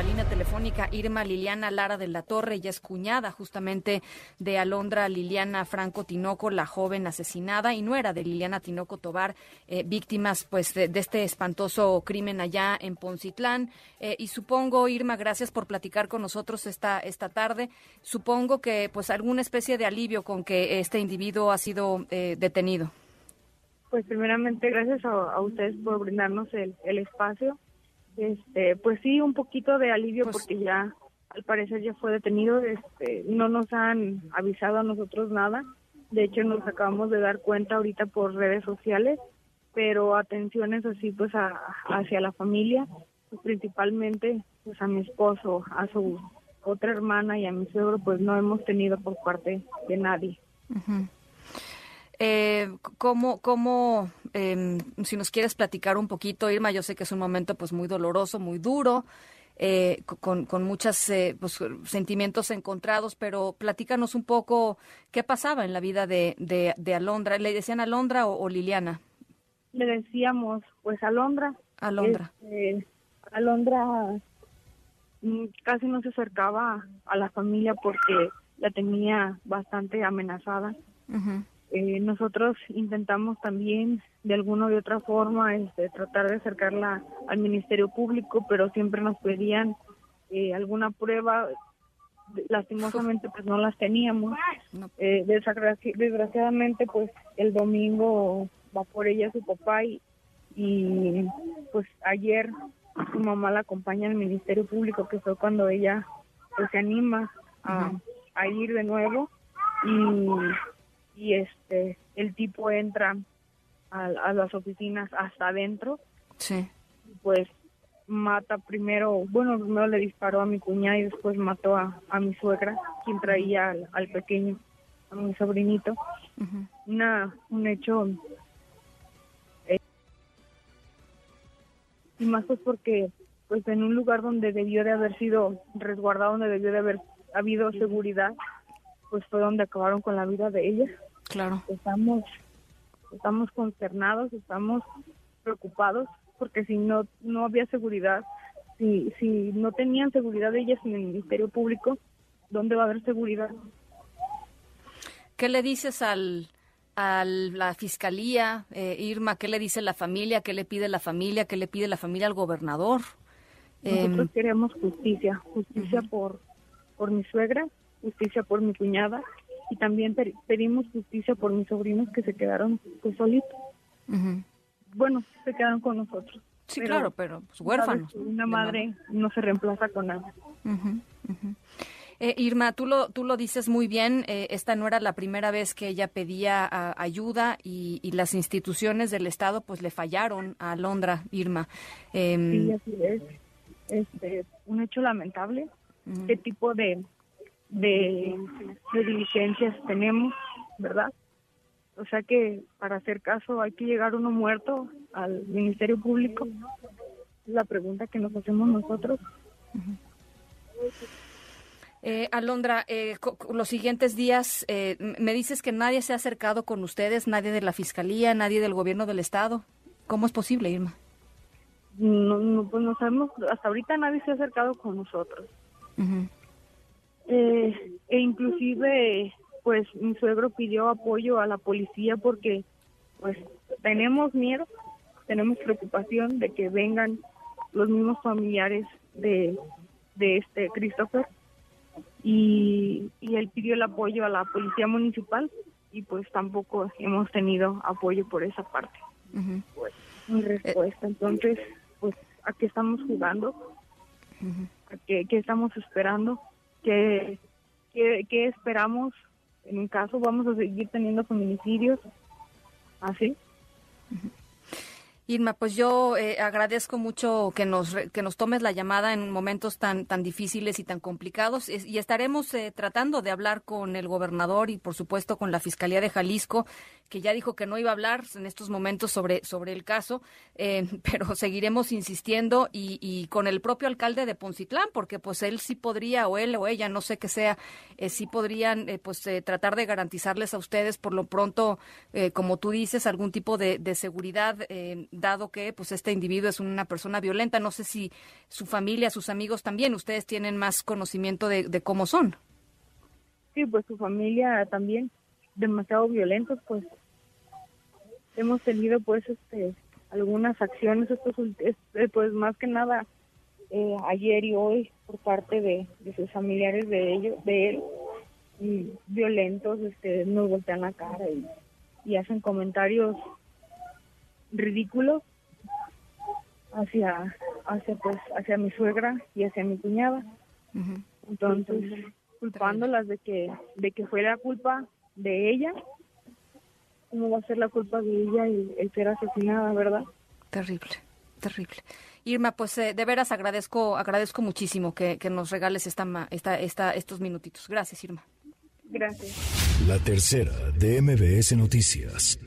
La línea telefónica Irma Liliana Lara de la Torre, ella es cuñada justamente de Alondra Liliana Franco Tinoco, la joven asesinada y nuera de Liliana Tinoco Tobar, eh, víctimas pues de, este espantoso crimen allá en Poncitlán. Eh, y supongo, Irma, gracias por platicar con nosotros esta, esta tarde. Supongo que pues alguna especie de alivio con que este individuo ha sido eh, detenido. Pues primeramente gracias a, ustedes por brindarnos el, el espacio este, pues sí, un poquito de alivio pues porque ya al parecer ya fue detenido, este, no nos han avisado a nosotros nada. De hecho, nos acabamos de dar cuenta ahorita por redes sociales, pero atenciones así pues hacia la familia, pues principalmente pues a mi esposo, a su otra hermana y a mi suegro, pues no hemos tenido por parte de nadie. Eh, ¿Cómo, cómo em, si nos quieres platicar un poquito, Irma, yo sé que es un momento pues muy doloroso, muy duro, eh, con, con muchos eh, pues, sentimientos encontrados, pero platícanos un poco qué pasaba en la vida de, de, Alondra. ¿Le decían Alondra o, Liliana? Le decíamos, pues Alondra. Alondra. Este, Alondra mm, casi no se acercaba a la familia porque la tenía bastante amenazada. Eh, nosotros intentamos también de alguna u otra forma este, tratar de acercarla al Ministerio Público, pero siempre nos pedían eh, alguna prueba. Lastimosamente pues no las teníamos. Eh, desgraciadamente pues el domingo va por ella su papá y, y pues ayer su mamá la acompaña al Ministerio Público que fue cuando ella pues se anima a, a ir de nuevo y y este el tipo entra a, las oficinas hasta adentro. Sí. Pues mata primero, bueno, primero le disparó a mi cuñada y después mató a, a mi suegra, quien traía al, pequeño, a mi sobrinito. Una, un hecho eh, y más pues porque pues en un lugar donde debió de haber sido resguardado, donde debió de haber habido seguridad, pues fue donde acabaron con la vida de ella. Claro. Estamos, estamos consternados, estamos preocupados porque si no, no había seguridad, si, si no tenían seguridad ellas en el Ministerio Público, ¿dónde va a haber seguridad? ¿Qué le dices al, a la fiscalía, eh, Irma? ¿Qué le dice la familia? ¿Qué le pide la familia? ¿Qué le pide la familia al gobernador? Nosotros em, queremos justicia, justicia por, por mi suegra, justicia por mi cuñada y también pedimos justicia por mis sobrinos que se quedaron pues solitos. Bueno, se quedaron con nosotros. Sí, claro, pero pues, huérfanos. Una madre no se reemplaza con nada. Eh, Irma, tú lo, tú lo dices muy bien, eh, esta no era la primera vez que ella pedía ayuda y, las instituciones del Estado pues le fallaron a Alondra, Irma. Em, sí, así es. Este, un hecho lamentable. ¿Qué tipo de, de, diligencias tenemos, ¿verdad? O sea que para hacer caso hay que llegar uno muerto al Ministerio Público. la pregunta que nos hacemos nosotros. Eh, Alondra, eh, los siguientes días, eh, me dices que nadie se ha acercado con ustedes, nadie de la Fiscalía, nadie del Gobierno del Estado. ¿Cómo es posible, Irma? No, no pues no sabemos, hasta ahorita nadie se ha acercado con nosotros. Eh, e inclusive pues mi suegro pidió apoyo a la policía porque pues tenemos miedo, tenemos preocupación de que vengan los mismos familiares de, de este Christopher. Y, y él pidió el apoyo a la policía municipal y pues tampoco hemos tenido apoyo por esa parte. pues, mi respuesta, entonces pues a qué estamos jugando, a qué, qué estamos esperando ¿Qué, qué, esperamos? En un caso, vamos a seguir teniendo feminicidios. ¿Así? Irma, pues yo eh, agradezco mucho que nos que nos tomes la llamada en momentos tan tan difíciles y tan complicados. Y estaremos eh, tratando de hablar con el gobernador y por supuesto con la Fiscalía de Jalisco que ya dijo que no iba a hablar en estos momentos sobre sobre el caso, eh, pero seguiremos insistiendo y, con el propio alcalde de Poncitlán porque pues él sí podría o él o ella no sé qué sea sí podrían pues tratar de garantizarles a ustedes por lo pronto como tú dices algún tipo de seguridad dado que pues este individuo es una persona violenta. No sé si su familia, sus amigos también, ustedes tienen más conocimiento de, cómo son. Sí, pues su familia también, demasiado violentos, pues hemos tenido pues este algunas acciones estos este, pues más que nada eh, ayer y hoy por parte de, sus familiares de ellos de él y violentos este nos voltean la cara y hacen comentarios ridículo hacia hacia pues hacia mi suegra y hacia mi cuñada entonces culpándolas de que de que fue la culpa de ella cómo va a ser la culpa de ella y el ser asesinada verdad terrible terrible Irma, pues eh, de veras agradezco agradezco muchísimo que, que nos regales esta, esta, esta, estos minutitos. Gracias, Irma. Gracias. La tercera de MBS Noticias.